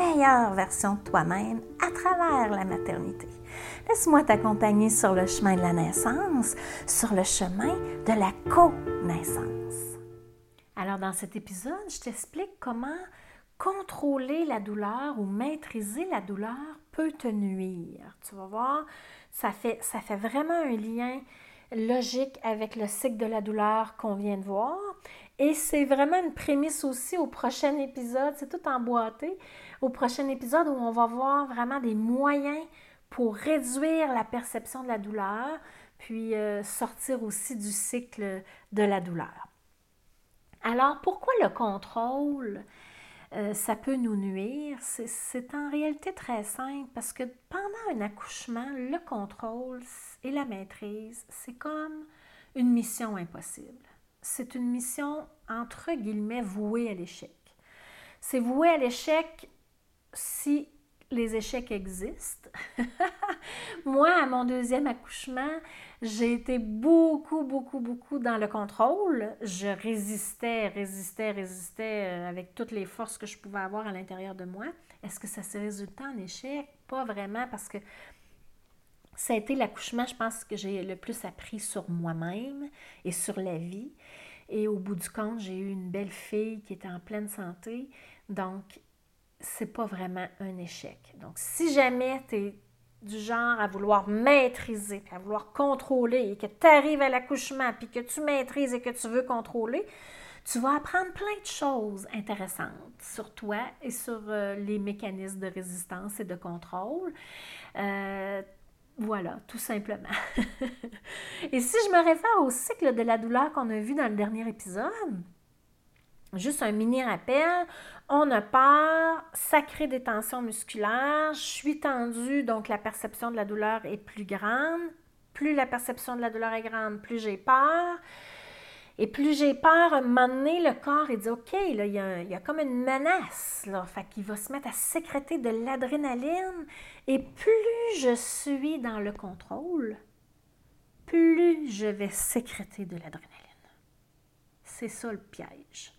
meilleure version de toi-même à travers la maternité. Laisse-moi t'accompagner sur le chemin de la naissance, sur le chemin de la co-naissance. Alors dans cet épisode, je t'explique comment contrôler la douleur ou maîtriser la douleur peut te nuire. Tu vas voir, ça fait, ça fait vraiment un lien logique avec le cycle de la douleur qu'on vient de voir. Et c'est vraiment une prémisse aussi au prochain épisode, c'est tout emboîté, au prochain épisode où on va voir vraiment des moyens pour réduire la perception de la douleur, puis euh, sortir aussi du cycle de la douleur. Alors, pourquoi le contrôle, euh, ça peut nous nuire? C'est en réalité très simple parce que pendant un accouchement, le contrôle et la maîtrise, c'est comme une mission impossible. C'est une mission, entre guillemets, vouée à l'échec. C'est voué à l'échec si les échecs existent. Moi, à mon deuxième accouchement, j'ai été beaucoup, beaucoup, beaucoup dans le contrôle. Je résistais, résistais, résistais euh, avec toutes les forces que je pouvais avoir à l'intérieur de moi. Est-ce que ça s'est résulté en échec? Pas vraiment, parce que ça a été l'accouchement, je pense, que j'ai le plus appris sur moi-même et sur la vie. Et au bout du compte, j'ai eu une belle fille qui était en pleine santé. Donc, c'est pas vraiment un échec. Donc, si jamais tu es du genre à vouloir maîtriser, à vouloir contrôler, et que tu arrives à l'accouchement, puis que tu maîtrises et que tu veux contrôler, tu vas apprendre plein de choses intéressantes sur toi et sur euh, les mécanismes de résistance et de contrôle. Euh, voilà, tout simplement. et si je me réfère au cycle de la douleur qu'on a vu dans le dernier épisode, Juste un mini rappel, on a peur, ça crée des tensions musculaires, je suis tendue, donc la perception de la douleur est plus grande. Plus la perception de la douleur est grande, plus j'ai peur. Et plus j'ai peur, à un moment donné, le corps, il dit OK, là, il, y a, comme une menace. Là. Fait qu'il va se mettre à sécréter de l'adrénaline. Et plus je suis dans le contrôle, plus je vais sécréter de l'adrénaline. C'est ça le piège.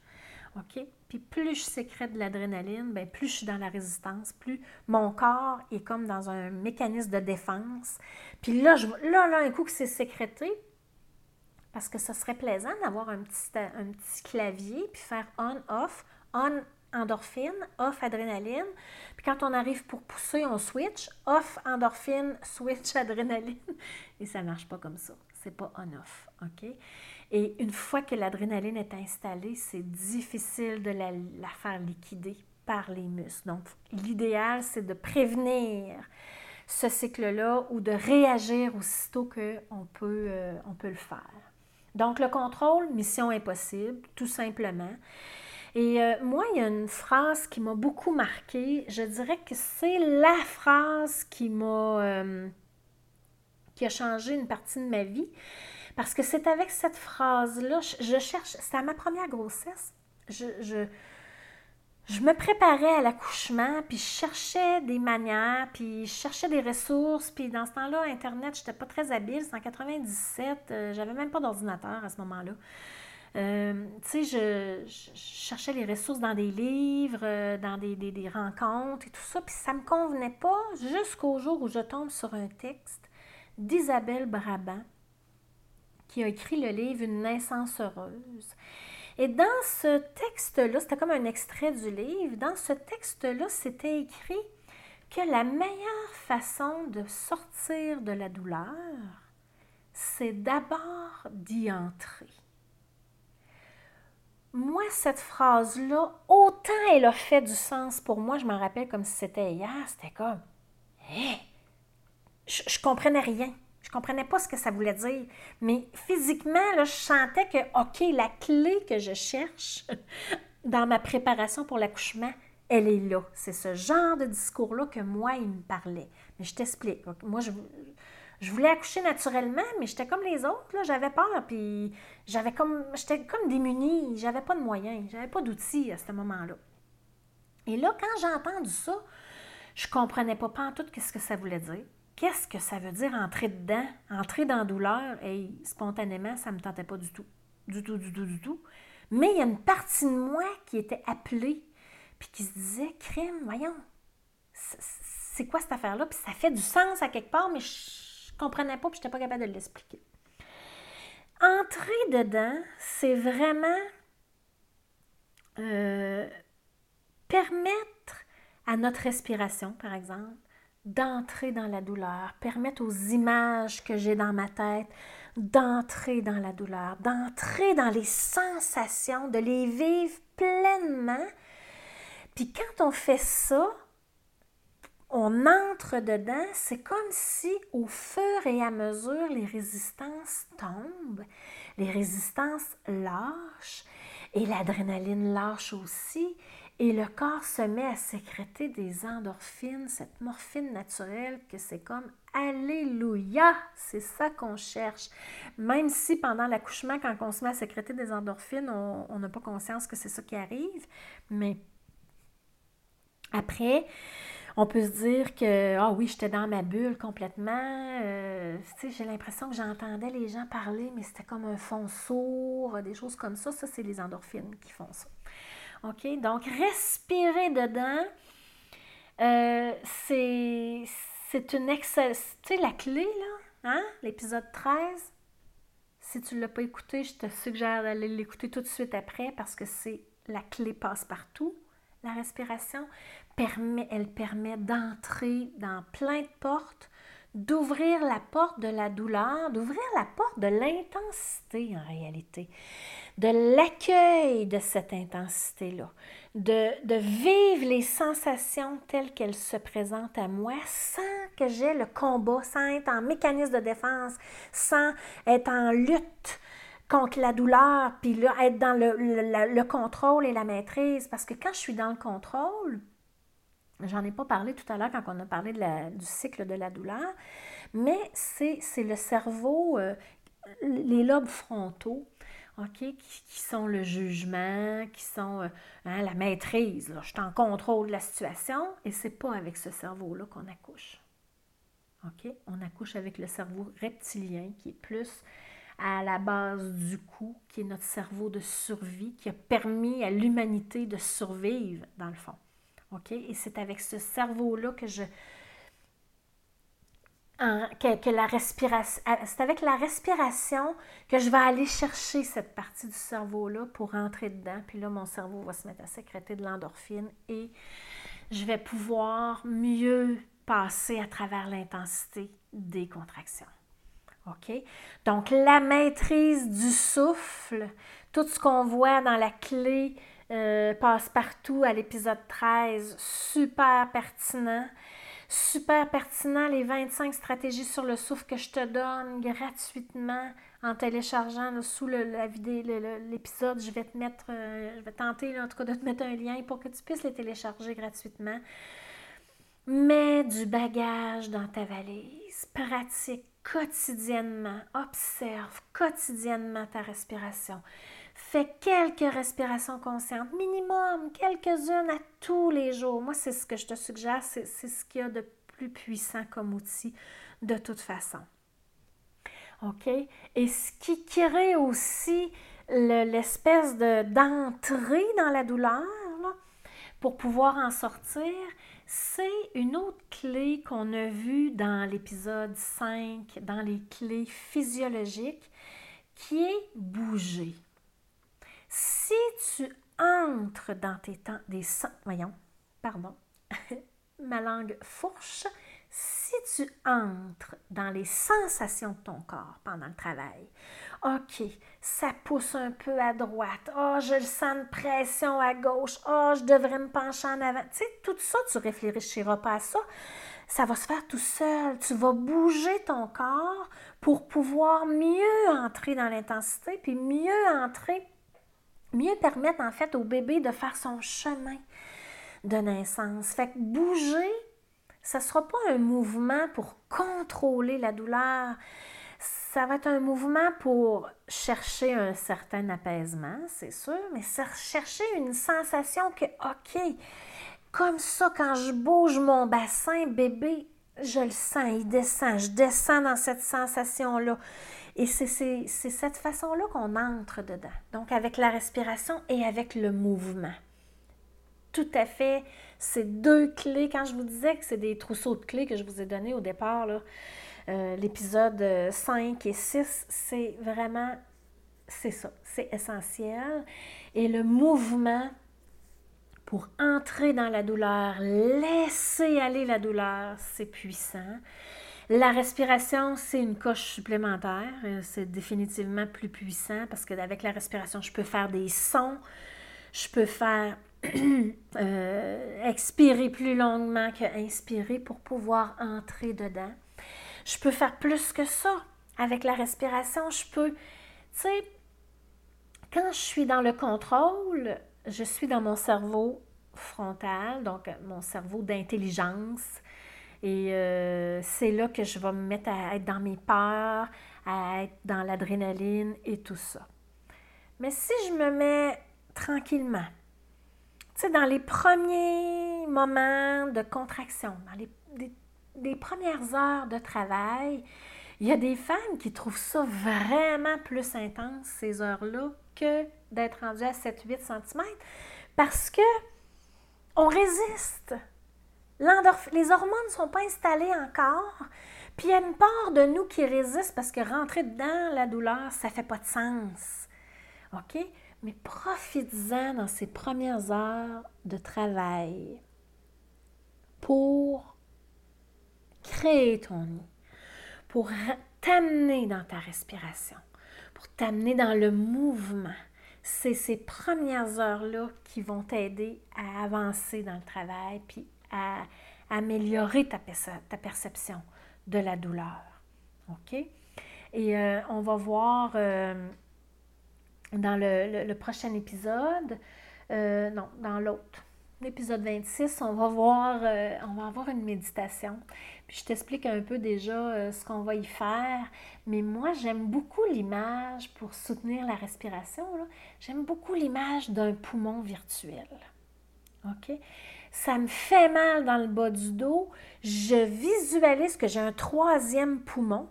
OK? Puis plus je sécrète de l'adrénaline, bien, plus je suis dans la résistance, plus mon corps est comme dans un mécanisme de défense. Puis là, je, là, là, un coup que c'est sécrété, parce que ce serait plaisant d'avoir un petit, un petit clavier, puis faire on-off, on endorphine, off adrénaline. Puis quand on arrive pour pousser, on switch, off endorphine, switch adrénaline. Et ça ne marche pas comme ça. C'est pas on-off, OK? Et une fois que l'adrénaline est installée, c'est difficile de la, faire liquider par les muscles. Donc, l'idéal, c'est de prévenir ce cycle-là ou de réagir aussitôt qu'on peut, euh, peut le faire. Donc, le contrôle, mission impossible, tout simplement. Et euh, moi, il y a une phrase qui m'a beaucoup marquée. Je dirais que c'est la phrase qui m'a... Euh, qui a changé une partie de ma vie. Parce que c'est avec cette phrase-là, je, cherche, c'était à ma première grossesse, je, je, je me préparais à l'accouchement, puis je cherchais des manières, puis je cherchais des ressources, puis dans ce temps-là, Internet, je n'étais pas très habile, c'est en 97, euh, j'avais même pas d'ordinateur à ce moment-là. Euh, tu sais, je, cherchais les ressources dans des livres, euh, dans des, des, des, rencontres et tout ça, puis ça ne me convenait pas jusqu'au jour où je tombe sur un texte d'Isabelle Brabant qui a écrit le livre Une naissance heureuse. Et dans ce texte-là, c'était comme un extrait du livre, dans ce texte-là, c'était écrit que la meilleure façon de sortir de la douleur, c'est d'abord d'y entrer. Moi, cette phrase-là, autant elle a fait du sens pour moi, je m'en rappelle comme si c'était hier, c'était comme, hé, je, je comprenais rien. Je comprenais pas ce que ça voulait dire. Mais physiquement, là, je sentais que, OK, la clé que je cherche dans ma préparation pour l'accouchement, elle est là. C'est ce genre de discours-là que moi, il me parlait. Mais je t'explique. Moi, je, Je voulais accoucher naturellement, mais j'étais comme les autres, j'avais peur, puis j'avais comme, j'étais comme démunie, j'avais pas de moyens, j'avais pas d'outils à ce moment-là. Et là, quand j'ai entendu ça, je comprenais pas, pas en tout ce que ça voulait dire. Qu'est-ce que ça veut dire entrer dedans, entrer dans la douleur? Et spontanément, ça me tentait pas du tout. Du tout, du tout, du tout. Mais il y a une partie de moi qui était appelée, puis qui se disait, crime, voyons, c'est quoi cette affaire-là? Puis ça fait du sens à quelque part, mais je comprenais pas, puis je n'étais pas capable de l'expliquer. Entrer dedans, c'est vraiment euh, permettre à notre respiration, par exemple, d'entrer dans la douleur, permettre aux images que j'ai dans ma tête d'entrer dans la douleur, d'entrer dans les sensations, de les vivre pleinement. Puis quand on fait ça, on entre dedans, c'est comme si au fur et à mesure les résistances tombent, les résistances lâchent et l'adrénaline lâche aussi et le corps se met à sécréter des endorphines, cette morphine naturelle que c'est comme Alléluia, c'est ça qu'on cherche. Même si pendant l'accouchement, quand on se met à sécréter des endorphines, on n'a pas conscience que c'est ça qui arrive, mais après, on peut se dire que, ah oui, j'étais dans ma bulle complètement. Euh, j'ai l'impression que j'entendais les gens parler, mais c'était comme un fond sourd, des choses comme ça. Ça, c'est les endorphines qui font ça. OK? Donc, respirer dedans, euh, c'est une excellente. Tu sais, la clé, là, hein? L'épisode 13. Si tu ne l'as pas écouté, je te suggère d'aller l'écouter tout de suite après parce que c'est la clé passe partout. La respiration permet, elle permet d'entrer dans plein de portes, d'ouvrir la porte de la douleur, d'ouvrir la porte de l'intensité en réalité de l'accueil de cette intensité-là, de, vivre les sensations telles qu'elles se présentent à moi sans que j'ai le combat, sans être en mécanisme de défense, sans être en lutte contre la douleur, puis là, être dans le, contrôle et la maîtrise. Parce que quand je suis dans le contrôle, j'en ai pas parlé tout à l'heure quand on a parlé du cycle de la douleur, mais c'est le cerveau, euh, les lobes frontaux qui, sont le jugement, qui sont euh, hein, la maîtrise. Je suis en contrôle de la situation et c'est pas avec ce cerveau-là qu'on accouche. OK? On accouche avec le cerveau reptilien qui est plus à la base du cou, qui est notre cerveau de survie, qui a permis à l'humanité de survivre, dans le fond. OK? Et c'est avec ce cerveau-là que je, que, la respiration, c'est avec la respiration que je vais aller chercher cette partie du cerveau-là pour rentrer dedans. Puis là, mon cerveau va se mettre à sécréter de l'endorphine et je vais pouvoir mieux passer à travers l'intensité des contractions. OK? Donc, la maîtrise du souffle, tout ce qu'on voit dans la clé euh, passe-partout à l'épisode 13, super pertinent. Super pertinent, les 25 stratégies sur le souffle que je te donne gratuitement en téléchargeant sous la vidéo, l'épisode. Je vais te mettre, euh, je vais tenter en tout cas de te mettre un lien pour que tu puisses les télécharger gratuitement. Mets du bagage dans ta valise. Pratique quotidiennement. Observe quotidiennement ta respiration. Fais quelques respirations conscientes, minimum, quelques-unes à tous les jours. Moi, c'est ce que je te suggère, c'est ce qu'il y a de plus puissant comme outil de toute façon. OK? Et ce qui crée aussi l'espèce d'entrée dans la douleur, pour pouvoir en sortir, c'est une autre clé qu'on a vue dans l'épisode 5, dans les clés physiologiques, qui est bouger. Si tu entres dans tes temps, des voyons, pardon, ma langue fourche, si tu entres dans les sensations de ton corps pendant le travail, OK, ça pousse un peu à droite. Oh, je sens une pression à gauche. Oh, je devrais me pencher en avant. Tu sais, tout ça, tu réfléchiras pas à ça. Ça va se faire tout seul. Tu vas bouger ton corps pour pouvoir mieux entrer dans l'intensité, puis mieux entrer mieux permettre en fait au bébé de faire son chemin de naissance. Fait que bouger, Ce ne sera pas un mouvement pour contrôler la douleur. Ça va être un mouvement pour chercher un certain apaisement, c'est sûr, mais chercher une sensation que, OK, comme ça, quand je bouge mon bassin, bébé, je le sens, il descend, je descends dans cette sensation-là. Et c'est cette façon-là qu'on entre dedans. Donc avec la respiration et avec le mouvement. Tout à fait, ces deux clés. Quand je vous disais que c'est des trousseaux de clés que je vous ai donnés au départ, euh, l'épisode 5 et 6, c'est vraiment, c'est ça, c'est essentiel. Et le mouvement pour entrer dans la douleur, laisser aller la douleur, c'est puissant. La respiration, c'est une coche supplémentaire. Euh, c'est définitivement plus puissant parce qu'avec la respiration, je peux faire des sons, je peux faire euh, expirer plus longuement que inspirer pour pouvoir entrer dedans. Je peux faire plus que ça. Avec la respiration, je peux, tu sais, quand je suis dans le contrôle, je suis dans mon cerveau frontal, donc mon cerveau d'intelligence, et euh, c'est là que je vais me mettre à être dans mes peurs, à être dans l'adrénaline et tout ça. Mais si je me mets tranquillement, dans les premiers moments de contraction, dans les, premières heures de travail, il y a des femmes qui trouvent ça vraiment plus intense, ces heures-là, que d'être rendues à 7-8 cm, parce que on résiste les hormones ne sont pas installées encore. Puis il y a une part de nous qui résiste parce que rentrer dans la douleur, ça ne fait pas de sens. OK? Mais profites-en dans ces premières heures de travail pour créer ton nid, pour t'amener dans ta respiration, pour t'amener dans le mouvement. C'est ces premières heures-là qui vont t'aider à avancer dans le travail, puis à améliorer ta, perception de la douleur. OK? Et euh, on va voir euh, dans le, prochain épisode, euh, non, dans l'autre, l'épisode 26, on va voir, on va avoir une méditation. Puis je t'explique un peu déjà ce qu'on va y faire. Mais moi, j'aime beaucoup l'image pour soutenir la respiration. J'aime beaucoup l'image d'un poumon virtuel. OK? ça me fait mal dans le bas du dos, je visualise que j'ai un troisième poumon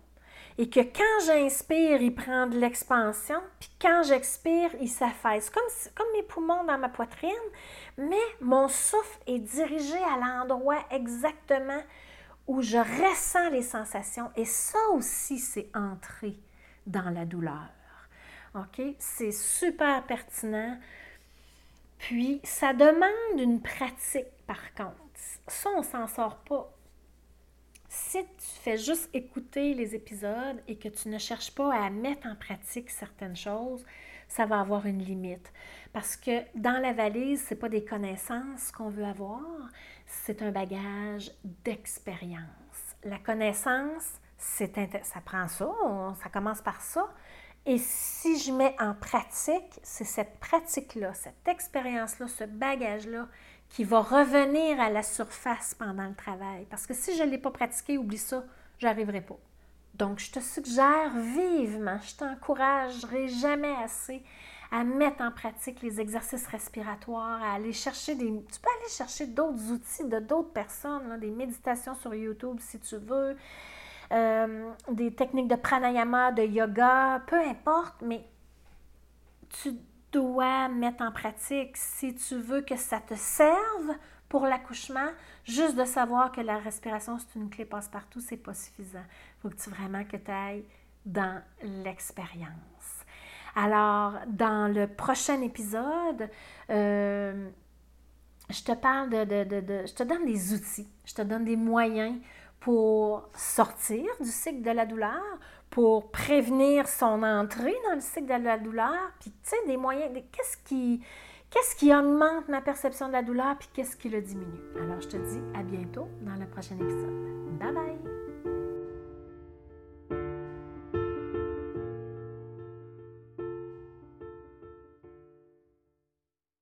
et que quand j'inspire, il prend de l'expansion, puis quand j'expire, il s'affaisse, comme, comme mes poumons dans ma poitrine, mais mon souffle est dirigé à l'endroit exactement où je ressens les sensations. Et ça aussi, c'est entrer dans la douleur. OK? C'est super pertinent. Puis, ça demande une pratique, par contre. Ça, on s'en sort pas. Si tu fais juste écouter les épisodes et que tu ne cherches pas à mettre en pratique certaines choses, ça va avoir une limite. Parce que dans la valise, ce n'est pas des connaissances qu'on veut avoir, c'est un bagage d'expérience. La connaissance, c'est ça prend ça, ça commence par ça, et si je mets en pratique, c'est cette pratique-là, cette expérience-là, ce bagage-là qui va revenir à la surface pendant le travail. Parce que si je ne l'ai pas pratiqué, oublie ça, j'arriverai pas. Donc, je te suggère vivement, je t'encouragerai jamais assez à mettre en pratique les exercices respiratoires, à aller chercher des... Tu peux aller chercher d'autres outils de d'autres personnes, des méditations sur YouTube si tu veux, euh, des techniques de pranayama, de yoga, peu importe, mais tu dois mettre en pratique si tu veux que ça te serve pour l'accouchement, juste de savoir que la respiration, c'est une clé passe-partout, c'est pas suffisant. Il faut que tu vraiment que tu ailles dans l'expérience. Alors, dans le prochain épisode, euh, je te parle de, de, de, Je te donne des outils, je te donne des moyens pour sortir du cycle de la douleur, pour prévenir son entrée dans le cycle de la douleur, puis tu sais, des moyens, qu'est-ce qui, qu'est-ce qui augmente ma perception de la douleur, puis qu'est-ce qui le diminue? Alors, je te dis à bientôt dans le prochain épisode. Bye bye!